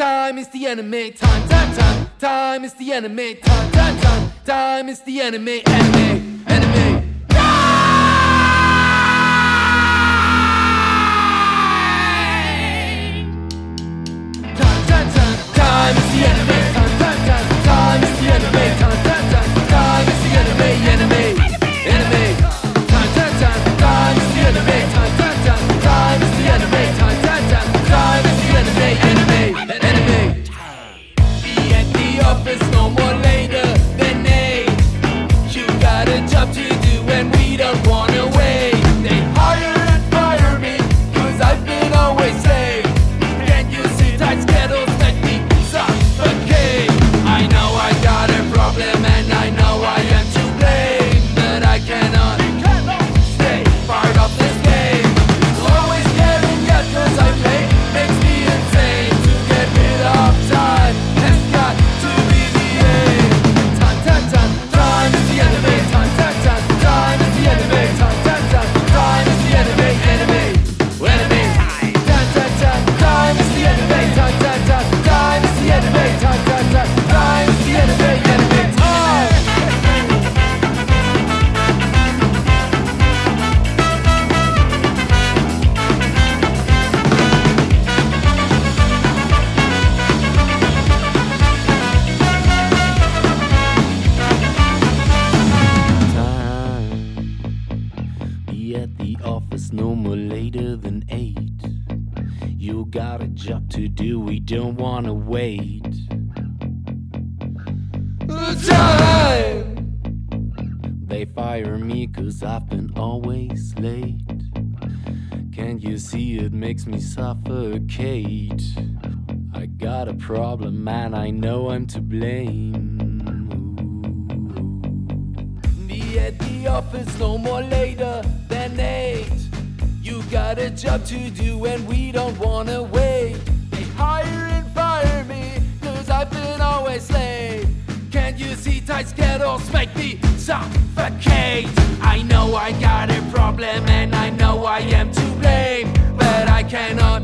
time is the enemy. Time, time, time, time is the enemy. Time, time, time, time is the enemy. Enemy, enemy. To do we don't wanna wait. They hire and fire me, cause I've been always. Can't you see tight schedules make me? I know I got a problem Be at the office no more later than eight. You got a job to do, we don't wanna wait. Time. They fire me cause I've been always late. Can't you see it makes me suffocate? I got a problem and I know I'm to blame. Be at the office no more later You got a job to do and we don't wanna wait. They hire and fire me, cause I've been always late. Can't you see tight schedules make me suffocate? I know I got a problem and I know I am to blame, but I cannot